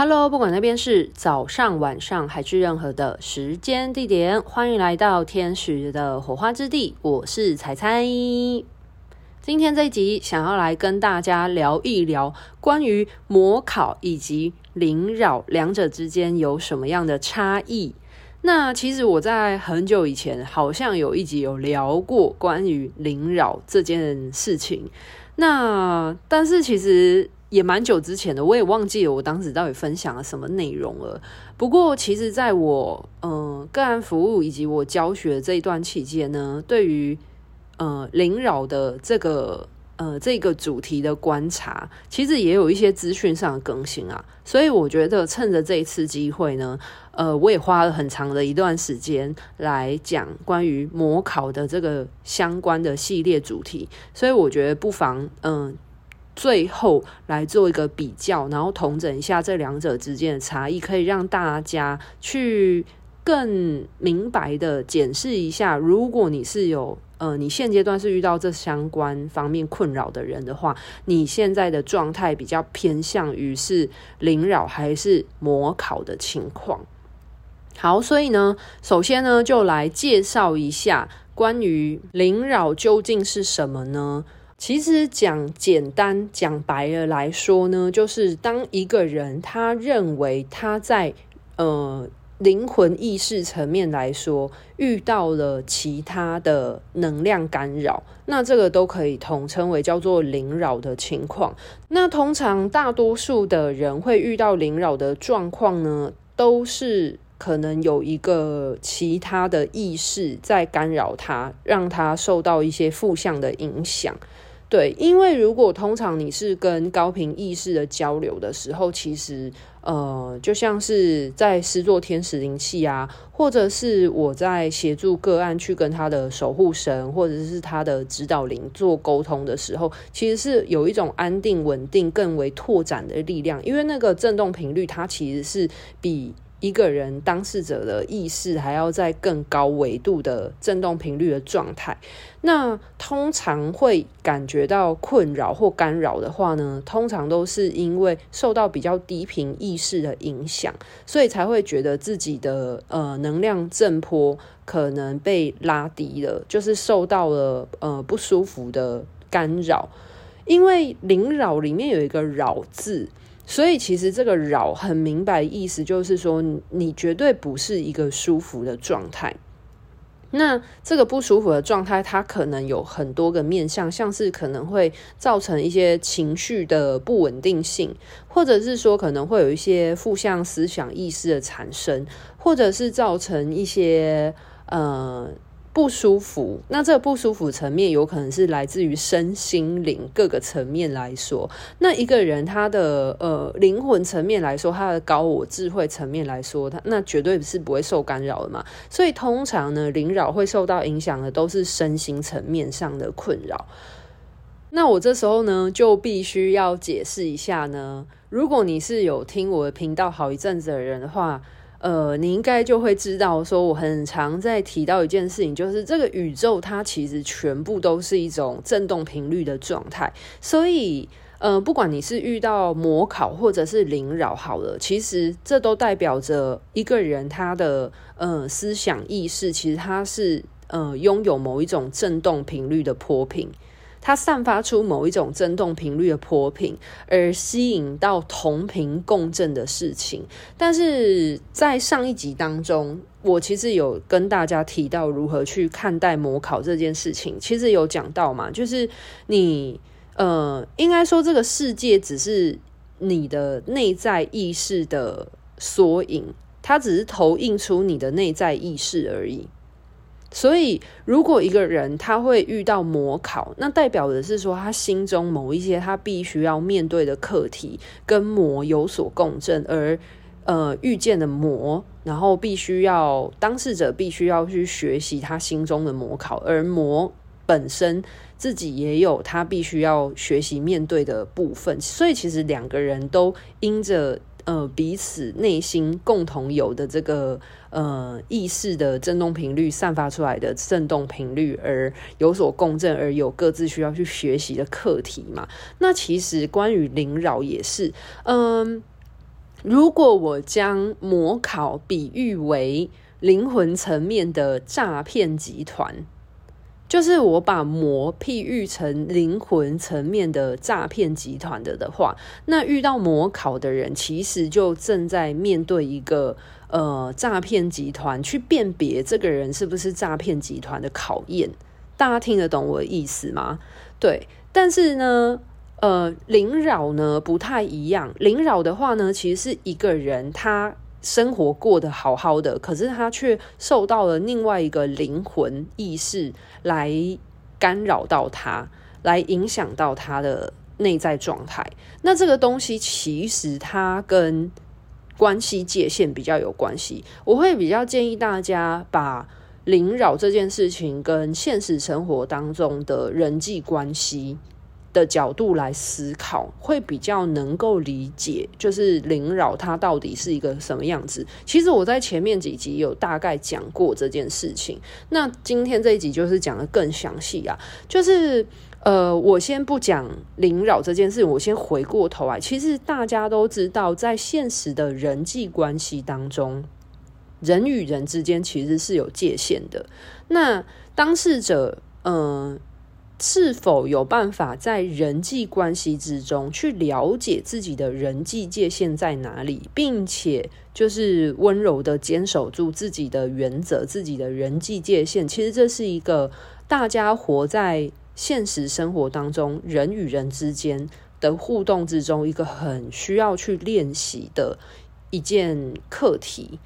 Hello，不管那边是早上、晚上还是任何的时间地点，欢迎来到天使的火花之地。我是彩彩。今天这一集想要来跟大家聊一聊关于模考以及灵扰两者之间有什么样的差异。那其实我在很久以前好像有一集有聊过关于灵扰这件事情。那但是其实。也蛮久之前的，我也忘记了我当时到底分享了什么内容了。不过，其实在我嗯、个案服务以及我教学这一段期间呢，对于呃灵扰的这个呃这个主题的观察，其实也有一些资讯上的更新啊。所以我觉得趁着这一次机会呢，呃，我也花了很长的一段时间来讲关于模考的这个相关的系列主题。所以我觉得不妨嗯。最后来做一个比较，然后统整一下这两者之间的差异，可以让大家去更明白的检视一下。如果你是有呃，你现阶段是遇到这相关方面困扰的人的话，你现在的状态比较偏向于是灵扰还是模考的情况？好，所以呢，首先呢，就来介绍一下关于灵扰究竟是什么呢？其实讲简单讲白了来说呢，就是当一个人他认为他在呃灵魂意识层面来说遇到了其他的能量干扰，那这个都可以统称为叫做灵扰的情况。那通常大多数的人会遇到灵扰的状况呢，都是可能有一个其他的意识在干扰他，让他受到一些负向的影响。对，因为如果通常你是跟高频意识的交流的时候，其实呃，就像是在施作天使灵气啊，或者是我在协助个案去跟他的守护神或者是他的指导灵做沟通的时候，其实是有一种安定、稳定、更为拓展的力量，因为那个震动频率它其实是比。一个人当事者的意识还要在更高维度的振动频率的状态，那通常会感觉到困扰或干扰的话呢，通常都是因为受到比较低频意识的影响，所以才会觉得自己的呃能量振波可能被拉低了，就是受到了呃不舒服的干扰。因为灵扰里面有一个“扰”字。所以其实这个扰很明白意思就是说，你绝对不是一个舒服的状态。那这个不舒服的状态，它可能有很多个面向，像是可能会造成一些情绪的不稳定性，或者是说可能会有一些负向思想意识的产生，或者是造成一些呃。不舒服，那这个不舒服层面有可能是来自于身心灵各个层面来说。那一个人他的呃灵魂层面来说，他的高我智慧层面来说，他那绝对是不会受干扰的嘛。所以通常呢，灵扰会受到影响的都是身心层面上的困扰。那我这时候呢，就必须要解释一下呢，如果你是有听我的频道好一阵子的人的话。呃，你应该就会知道，说我很常在提到一件事情，就是这个宇宙它其实全部都是一种振动频率的状态，所以呃，不管你是遇到魔考或者是灵扰好了，其实这都代表着一个人他的呃思想意识，其实他是呃拥有某一种振动频率的波频。它散发出某一种振动频率的波频，而吸引到同频共振的事情。但是在上一集当中，我其实有跟大家提到如何去看待模考这件事情。其实有讲到嘛，就是你呃，应该说这个世界只是你的内在意识的缩影，它只是投映出你的内在意识而已。所以，如果一个人他会遇到魔考，那代表的是说他心中某一些他必须要面对的课题跟魔有所共振，而呃遇见的魔，然后必须要当事者必须要去学习他心中的魔考，而魔本身自己也有他必须要学习面对的部分，所以其实两个人都因着。呃，彼此内心共同有的这个呃意识的振动频率散发出来的振动频率，而有所共振，而有各自需要去学习的课题嘛。那其实关于灵扰也是，嗯、如果我将模考比喻为灵魂层面的诈骗集团。就是我把魔譬喻成灵魂层面的诈骗集团的的话，那遇到魔考的人，其实就正在面对一个呃诈骗集团去辨别这个人是不是诈骗集团的考验。大家听得懂我的意思吗？对，但是呢，呃，灵扰呢不太一样。灵扰的话呢，其实是一个人他。生活过得好好的，可是他却受到了另外一个灵魂意识来干扰到他，来影响到他的内在状态。那这个东西其实它跟关系界限比较有关系。我会比较建议大家把灵扰这件事情跟现实生活当中的人际关系。的角度来思考，会比较能够理解，就是灵扰它到底是一个什么样子。其实我在前面几集有大概讲过这件事情，那今天这一集就是讲得更详细啊。就是呃，我先不讲灵扰这件事，我先回过头来。其实大家都知道，在现实的人际关系当中，人与人之间其实是有界限的。那当事者，嗯、是否有办法在人际关系之中去了解自己的人际界限在哪里，并且就是温柔的坚守住自己的原则、自己的人际界限？其实这是一个大家活在现实生活当中，人与人之间的互动之中，一个很需要去练习的一件课题。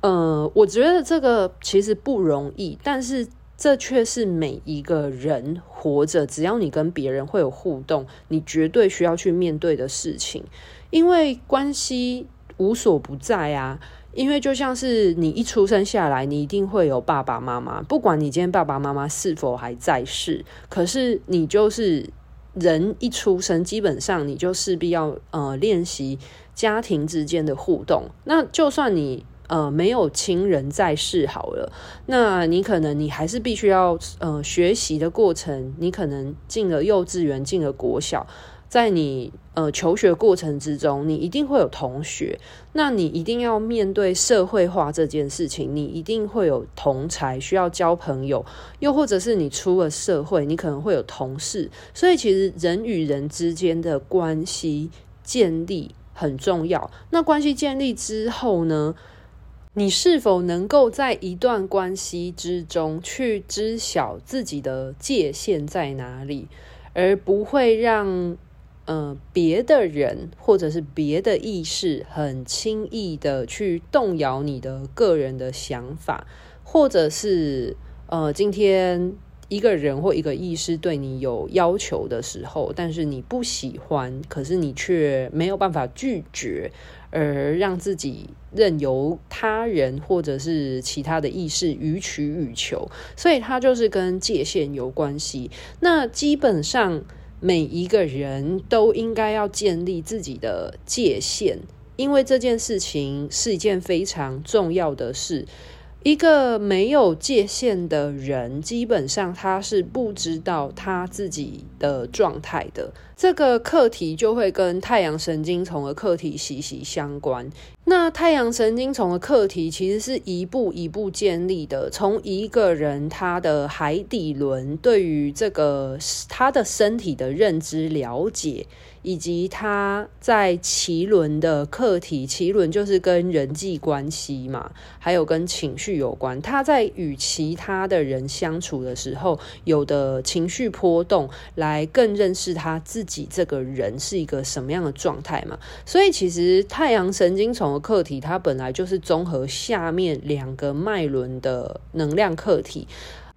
呃，我觉得这个其实不容易，但是。这却是每一个人活着，只要你跟别人会有互动，你绝对需要去面对的事情。因为关系无所不在啊。因为就像是你一出生下来，你一定会有爸爸妈妈，不管你今天爸爸妈妈是否还在世，可是你就是人一出生，基本上你就势必要呃练习家庭之间的互动。那就算你。呃，没有亲人在世好了，那你可能你还是必须要呃学习的过程，你可能进了幼稚园，进了国小，在你呃求学过程之中，你一定会有同学，那你一定要面对社会化这件事情，你一定会有同才需要交朋友，又或者是你出了社会，你可能会有同事，所以其实人与人之间的关系建立很重要。那关系建立之后呢？你是否能够在一段关系之中去知晓自己的界限在哪里，而不会让呃别的人或者是别的意识很轻易的去动摇你的个人的想法，或者是呃今天一个人或一个意识对你有要求的时候，但是你不喜欢，可是你却没有办法拒绝。而让自己任由他人或者是其他的意识予取予求，所以它就是跟界限有关系。那基本上每一个人都应该要建立自己的界限，因为这件事情是一件非常重要的事。一个没有界限的人，基本上他是不知道他自己的状态的。这个课题就会跟太阳神经丛的课题息息相关。那太阳神经丛的课题其实是一步一步建立的，从一个人他的海底轮对于这个他的身体的认知了解。以及他在脐轮的课题，脐轮就是跟人际关系嘛，还有跟情绪有关。他在与其他的人相处的时候，有的情绪波动，来更认识他自己这个人是一个什么样的状态嘛。所以其实太阳神经丛的课题，它本来就是综合下面两个脉轮的能量课题。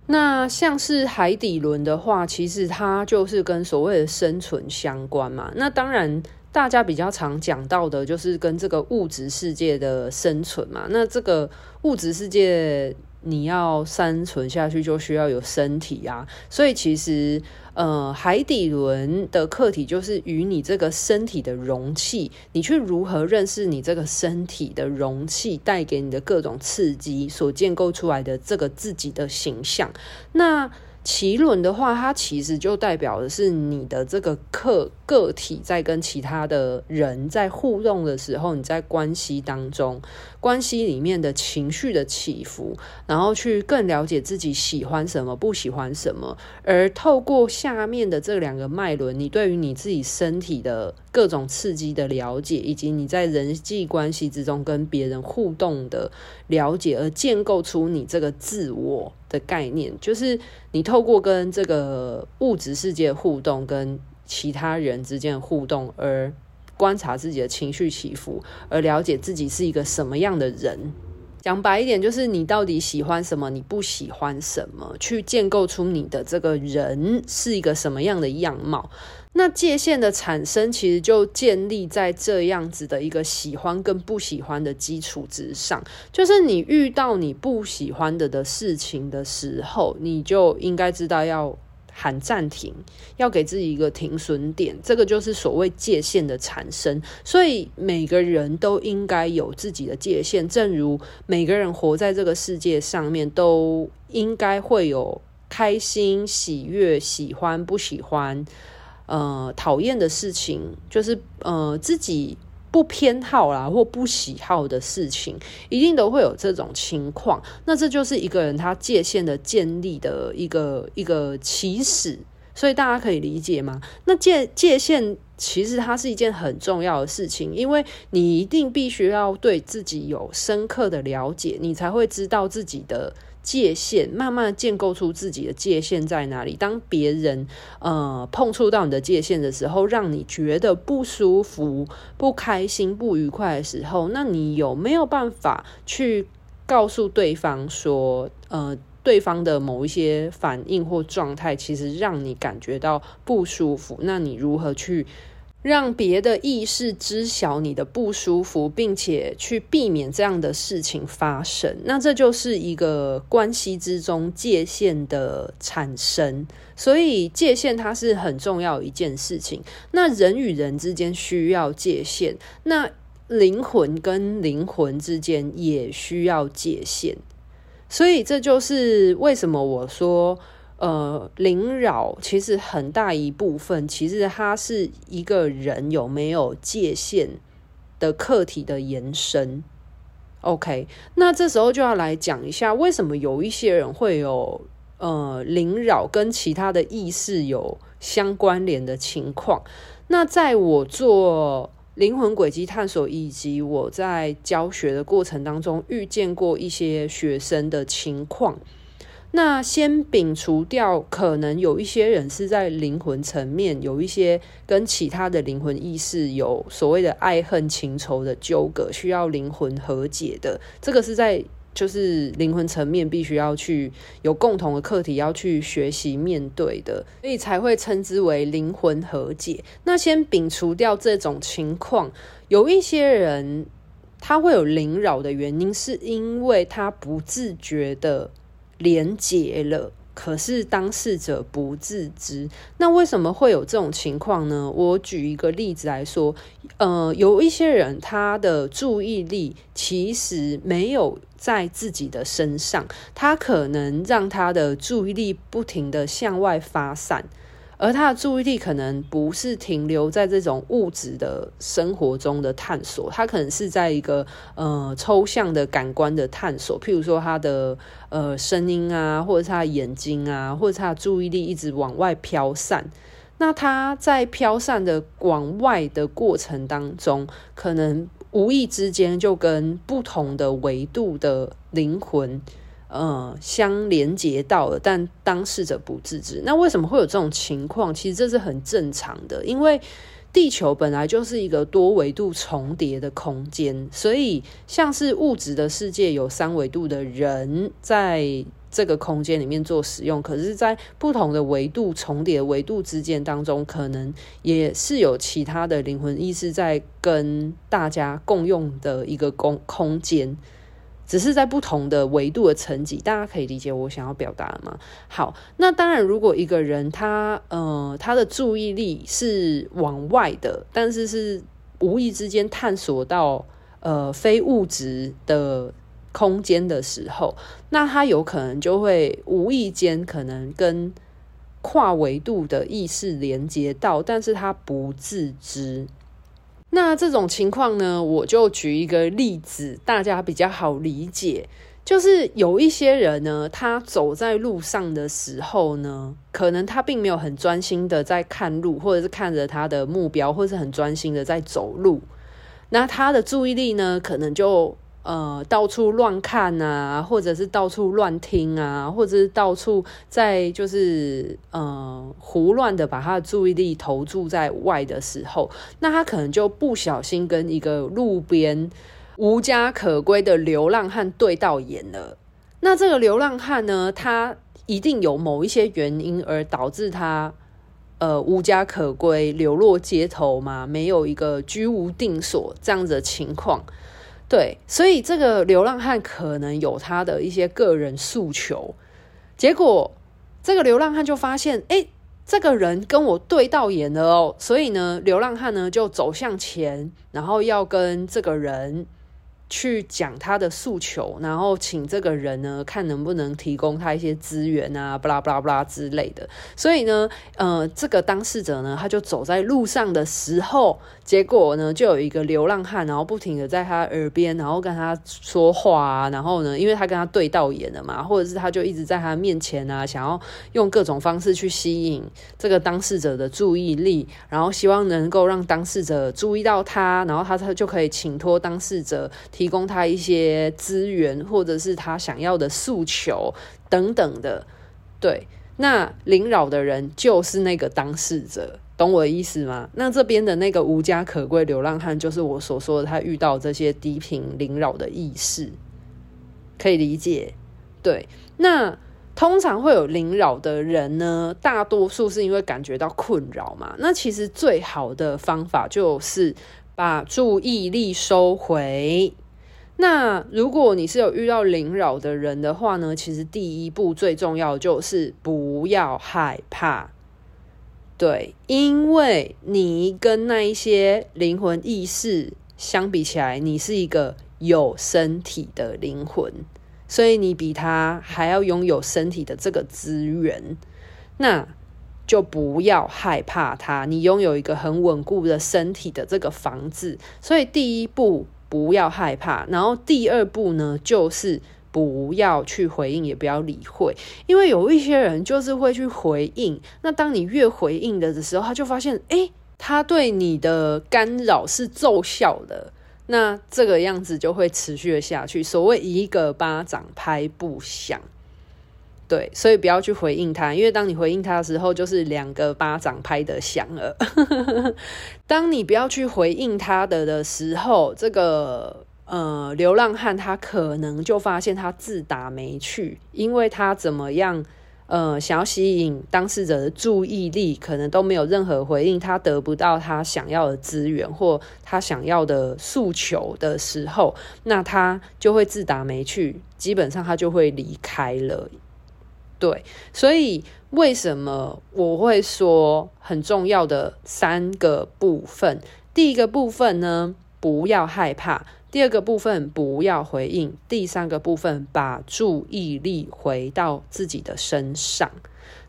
那像是海底轮的话，其实它就是跟所谓的生存相关嘛。那当然，大家比较常讲到的就是跟这个物质世界的生存嘛。那这个物质世界。你要生存下去，就需要有身体啊，所以其实，呃，海底轮的课题就是与你这个身体的容器，你去如何认识你这个身体的容器带给你的各种刺激所建构出来的这个自己的形象。那脐轮的话，它其实就代表的是你的这个个个体在跟其他的人在互动的时候，你在关系当中，关系里面的情绪的起伏，然后去更了解自己喜欢什么，不喜欢什么，而透过下面的这两个脉轮，你对于你自己身体的各种刺激的了解，以及你在人际关系之中跟别人互动的了解，而建构出你这个自我的概念，就是你透过跟这个物质世界互动，跟其他人之间的互动，而观察自己的情绪起伏，而了解自己是一个什么样的人。讲白一点，就是你到底喜欢什么，你不喜欢什么，去建构出你的这个人是一个什么样的样貌。那界限的产生，其实就建立在这样子的一个喜欢跟不喜欢的基础之上。就是你遇到你不喜欢的的事情的时候，你就应该知道要喊暂停，要给自己一个停损点。这个就是所谓界限的产生。所以每个人都应该有自己的界限，正如每个人活在这个世界上面，都应该会有开心、喜悦、喜欢、不喜欢。呃，讨厌的事情就是呃自己不偏好啦，或不喜好的事情，一定都会有这种情况。那这就是一个人他界限的建立的一个一个起始，所以大家可以理解吗？那界界限其实它是一件很重要的事情，因为你一定必须要对自己有深刻的了解，你才会知道自己的。界限，慢慢建构出自己的界限在哪里。当别人呃碰触到你的界限的时候，让你觉得不舒服、不开心、不愉快的时候，那你有没有办法去告诉对方说，呃，对方的某一些反应或状态，其实让你感觉到不舒服？那你如何去？让别的意识知晓你的不舒服，并且去避免这样的事情发生，那这就是一个关系之中界限的产生。所以界限它是很重要一件事情。那人与人之间需要界限，那灵魂跟灵魂之间也需要界限。所以这就是为什么我说。呃，灵扰其实很大一部分，其实它是一个人有没有界限的课题的延伸。OK，那这时候就要来讲一下，为什么有一些人会有呃灵扰跟其他的意识有相关联的情况。那在我做灵魂轨迹探索以及我在教学的过程当中，遇见过一些学生的情况。那先摒除掉，可能有一些人是在灵魂层面有一些跟其他的灵魂意识有所谓的爱恨情仇的纠葛，需要灵魂和解的。这个是在就是灵魂层面必须要去有共同的课题要去学习面对的，所以才会称之为灵魂和解。那先摒除掉这种情况，有一些人他会有灵扰的原因，是因为他不自觉的。连结了，可是当事者不自知。那为什么会有这种情况呢？我举一个例子来说，呃，有一些人他的注意力其实没有在自己的身上，他可能让他的注意力不停的向外发散。而他的注意力可能不是停留在这种物质的生活中的探索，他可能是在一个呃抽象的感官的探索，譬如说他的呃声音啊，或者他的眼睛啊，或者他的注意力一直往外飘散。那他在飘散的往外的过程当中，可能无意之间就跟不同的维度的灵魂。呃，相连接到了，但当事者不自知。那为什么会有这种情况？其实这是很正常的，因为地球本来就是一个多维度重叠的空间，所以像是物质的世界有三维度的人在这个空间里面做使用，可是，在不同的维度重叠维度之间当中，可能也是有其他的灵魂意识在跟大家共用的一个空空间。只是在不同的维度的层级，大家可以理解我想要表达的吗？好，那当然，如果一个人他呃他的注意力是往外的，但是是无意之间探索到呃非物质的空间的时候，那他有可能就会无意间可能跟跨维度的意识连接到，但是他不自知。那这种情况呢，我就举一个例子，大家比较好理解。就是有一些人呢，他走在路上的时候呢，可能他并没有很专心的在看路，或者是看着他的目标，或是很专心的在走路。那他的注意力呢，可能就呃到处乱看啊，或者是到处乱听啊，或者是到处在就是呃胡乱的把他的注意力投注在外的时候，那他可能就不小心跟一个路边。无家可归的流浪汉对到眼了，那这个流浪汉呢，他一定有某一些原因而导致他呃无家可归、流落街头嘛，没有一个居无定所这样子的情况。对，所以这个流浪汉可能有他的一些个人诉求。结果这个流浪汉就发现，哎，这个人跟我对到眼了哦，所以呢，流浪汉呢就走向前，然后要跟这个人。去讲他的诉求，然后请这个人呢，看能不能提供他一些资源啊，巴拉巴拉巴拉之类的。所以呢，呃，这个当事者呢，他就走在路上的时候，结果呢，就有一个流浪汉，然后不停的在他耳边，然后跟他说话啊，然后呢，因为他跟他对到眼了嘛，或者是他就一直在他面前啊，想要用各种方式去吸引这个当事者的注意力，然后希望能够让当事者注意到他，然后他他就可以请托当事者。提供他一些资源，或者是他想要的诉求等等的，对，那领扰的人就是那个当事者，懂我的意思吗？那这边的那个无家可归流浪汉，就是我所说的他遇到这些低频灵扰的意识，可以理解。对，那通常会有灵扰的人呢，大多数是因为感觉到困扰嘛。那其实最好的方法就是把注意力收回。那如果你是有遇到灵扰的人的话呢，其实第一步最重要就是不要害怕，对，因为你跟那一些灵魂意识相比起来，你是一个有身体的灵魂，所以你比他还要拥有身体的这个资源，那就不要害怕他，你拥有一个很稳固的身体的这个房子，所以第一步。不要害怕，然后第二步呢，就是不要去回应，也不要理会，因为有一些人就是会去回应。那当你越回应的时候，他就发现，诶，他对你的干扰是奏效的。那这个样子就会持续的下去。所谓一个巴掌拍不响。对，所以不要去回应他，因为当你回应他的时候，就是两个巴掌拍得响了。当你不要去回应他的的时候，这个呃流浪汉他可能就发现他自打没去，因为他怎么样呃想要吸引当事者的注意力，可能都没有任何回应，他得不到他想要的资源或他想要的诉求的时候，那他就会自打没去，基本上他就会离开了。对，所以为什么我会说很重要的三个部分？第一个部分呢，不要害怕；第二个部分，不要回应；第三个部分，把注意力回到自己的身上。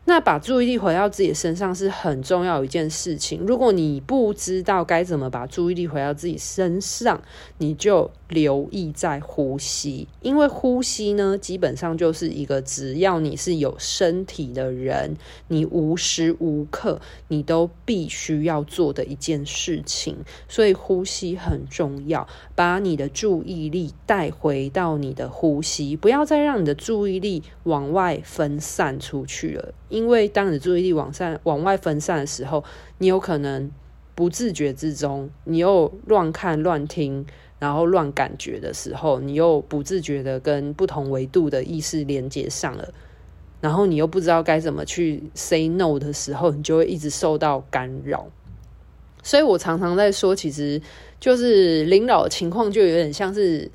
那把注意力回到自己身上是很重要一件事情。如果你不知道该怎么把注意力回到自己身上，你就留意在呼吸，因为呼吸呢，基本上就是一个只要你是有身体的人，你无时无刻你都必须要做的一件事情。所以呼吸很重要，把你的注意力带回到你的呼吸，不要再让你的注意力往外分散出去了。因为当你注意力往上、往外分散的时候，你有可能不自觉之中，你又乱看、乱听，然后乱感觉的时候，你又不自觉的跟不同维度的意识连接上了，然后你又不知道该怎么去 say no 的时候，你就会一直受到干扰。所以我常常在说，其实就是灵扰的情况，就有点像是。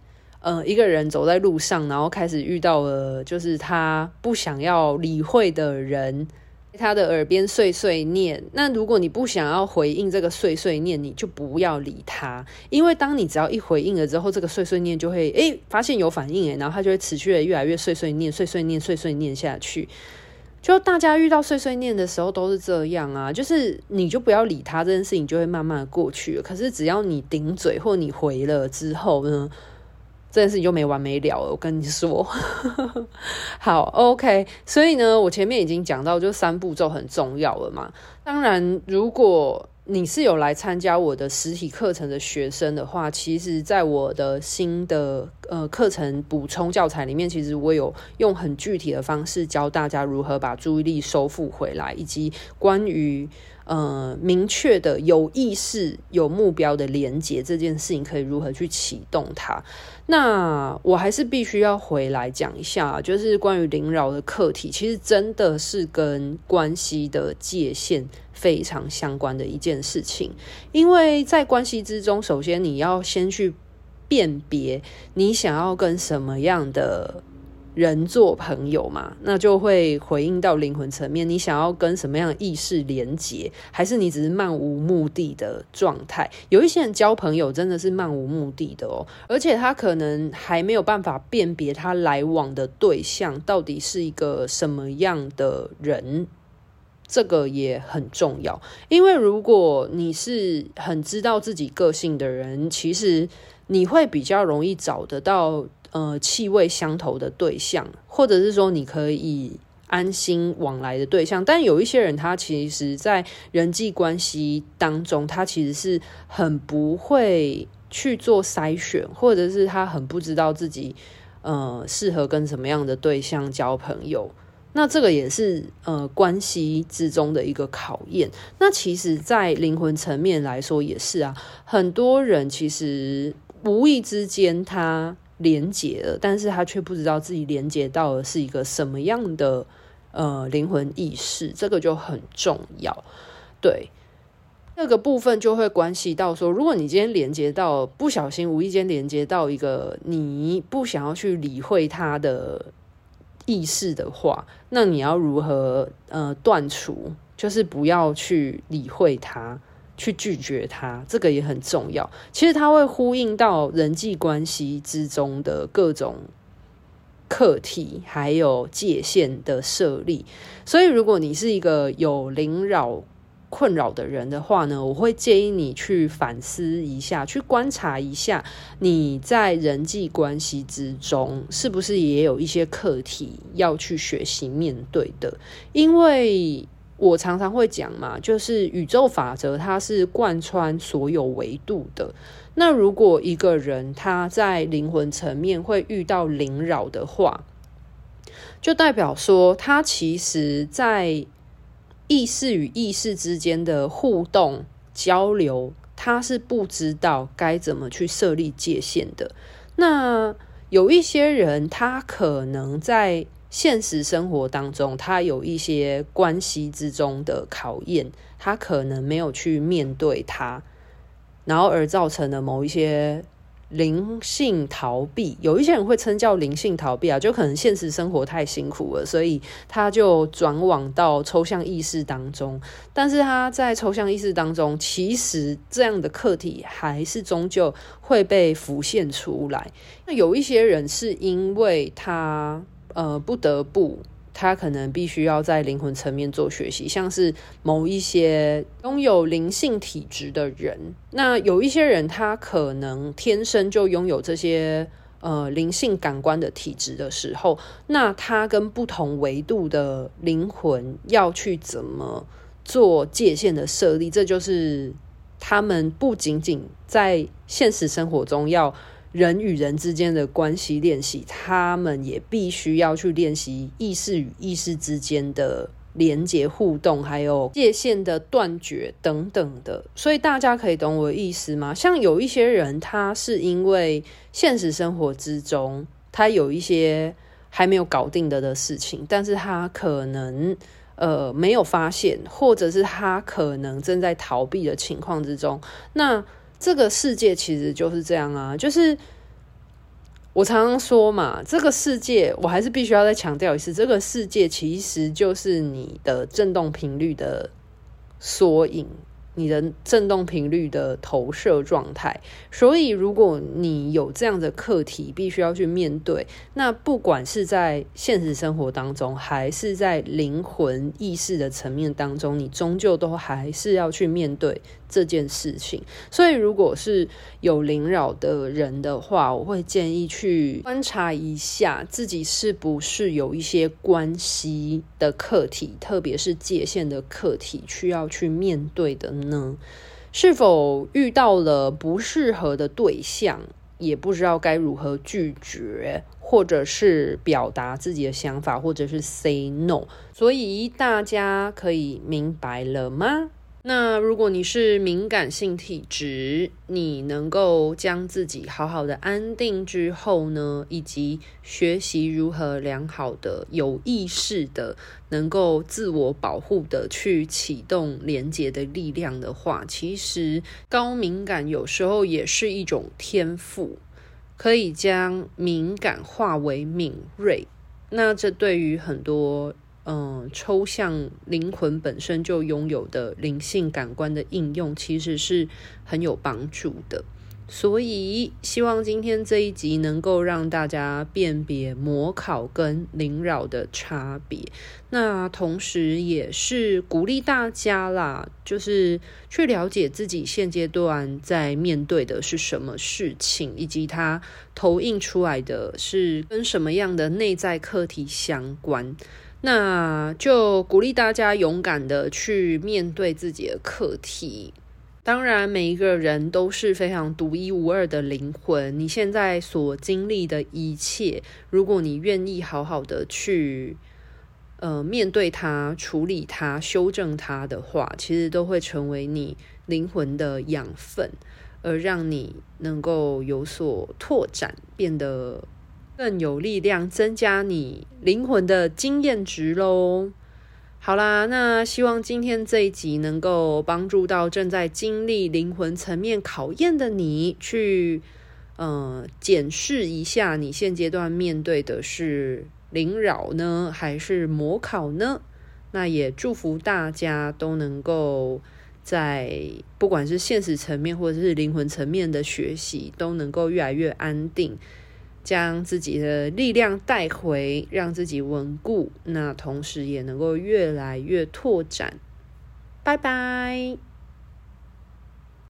呃，一个人走在路上，然后开始遇到了就是他不想要理会的人他的耳边碎碎念。那如果你不想要回应这个碎碎念，你就不要理他，因为当你只要一回应了之后，这个碎碎念就会诶、发现有反应诶，然后他就会持续的越来越碎碎念、碎碎念、碎碎念下去。就大家遇到碎碎念的时候都是这样啊，就是你就不要理他，这件事情就会慢慢的过去。可是只要你顶嘴或你回了之后呢，这件事情就没完没了了。我跟你说，好，OK。所以呢，我前面已经讲到，就三步骤很重要了嘛。当然，如果你是有来参加我的实体课程的学生的话，其实，在我的新的呃课程补充教材里面，其实我有用很具体的方式教大家如何把注意力收复回来，以及关于呃明确的有意识、有目标的连接这件事情，可以如何去启动它。那我还是必须要回来讲一下，就是关于灵扰的课题，其实真的是跟关系的界限。非常相关的一件事情，因为在关系之中，首先你要先去辨别你想要跟什么样的人做朋友嘛，那就会回应到灵魂层面。你想要跟什么样意识连接，还是你只是漫无目的的状态？有一些人交朋友真的是漫无目的的哦，而且他可能还没有办法辨别他来往的对象到底是一个什么样的人。这个也很重要，因为如果你是很知道自己个性的人，其实你会比较容易找得到呃气味相投的对象，或者是说你可以安心往来的对象。但有一些人，他其实在人际关系当中，他其实是很不会去做筛选，或者是他很不知道自己呃适合跟什么样的对象交朋友。那这个也是呃关系之中的一个考验。那其实，在灵魂层面来说也是啊，很多人其实无意之间他连接了，但是他却不知道自己连接到的是一个什么样的呃灵魂意识，这个就很重要。对，那个部分就会关系到说，如果你今天连接到不小心无意间连接到一个你不想要去理会他的。意识的话，那你要如何呃断除？就是不要去理会它，去拒绝他，这个也很重要。其实它会呼应到人际关系之中的各种课题，还有界限的设立。所以，如果你是一个有灵扰困扰的人的话呢，我会建议你去反思一下，去观察一下你在人际关系之中是不是也有一些课题要去学习面对的。因为我常常会讲嘛，就是宇宙法则它是贯穿所有维度的。那如果一个人他在灵魂层面会遇到灵扰的话，就代表说他其实在。意识与意识之间的互动交流，他是不知道该怎么去设立界限的。那有一些人，他可能在现实生活当中，他有一些关系之中的考验，他可能没有去面对他，然后而造成了某一些。灵性逃避，有一些人会称叫灵性逃避啊，就可能现实生活太辛苦了，所以他就转往到抽象意识当中。但是他在抽象意识当中，其实这样的课题还是终究会被浮现出来。那有一些人是因为他呃不得不。他可能必须要在灵魂层面做学习，像是某一些拥有灵性体质的人，那有一些人他可能天生就拥有这些呃灵性感官的体质的时候，那他跟不同维度的灵魂要去怎么做界限的设立，这就是他们不仅仅在现实生活中要。人与人之间的关系练习，他们也必须要去练习意识与意识之间的连接互动，还有界限的断绝等等的。所以大家可以懂我的意思吗？像有一些人，他是因为现实生活之中，他有一些还没有搞定的的事情，但是他可能呃没有发现，或者是他可能正在逃避的情况之中，那。这个世界其实就是这样啊，就是我常常说嘛，这个世界，我还是必须要再强调一次，这个世界其实就是你的振动频率的缩影。你的振动频率的投射状态，所以如果你有这样的课题，必须要去面对，那不管是在现实生活当中，还是在灵魂意识的层面当中，你终究都还是要去面对。这件事情，所以如果是有灵扰的人的话，我会建议去观察一下自己是不是有一些关系的课题，特别是界限的课题，需要去面对的呢？是否遇到了不适合的对象，也不知道该如何拒绝，或者是表达自己的想法，或者是 say no？所以大家可以明白了吗？那如果你是敏感性体质，你能够将自己好好的安定之后呢，以及学习如何良好的、有意识的、能够自我保护的去启动连接的力量的话，其实高敏感有时候也是一种天赋，可以将敏感化为敏锐。那这对于很多。嗯，抽象灵魂本身就拥有的灵性感官的应用，其实是很有帮助的。所以，希望今天这一集能够让大家辨别魔考跟灵扰的差别。那同时，也是鼓励大家啦，就是去了解自己现阶段在面对的是什么事情，以及它投影出来的是跟什么样的内在课题相关。那就鼓励大家勇敢的去面对自己的课题。当然，每一个人都是非常独一无二的灵魂。你现在所经历的一切，如果你愿意好好的去呃面对它、处理它、修正它的话，其实都会成为你灵魂的养分，而让你能够有所拓展，变得。更有力量，增加你灵魂的经验值喽。好啦，那希望今天这一集能够帮助到正在经历灵魂层面考验的你，去呃检视一下你现阶段面对的是灵扰呢，还是魔考呢？那也祝福大家都能够在不管是现实层面或者是灵魂层面的学习，都能够越来越安定。将自己的力量带回，让自己稳固，那同时也能够越来越拓展。拜拜。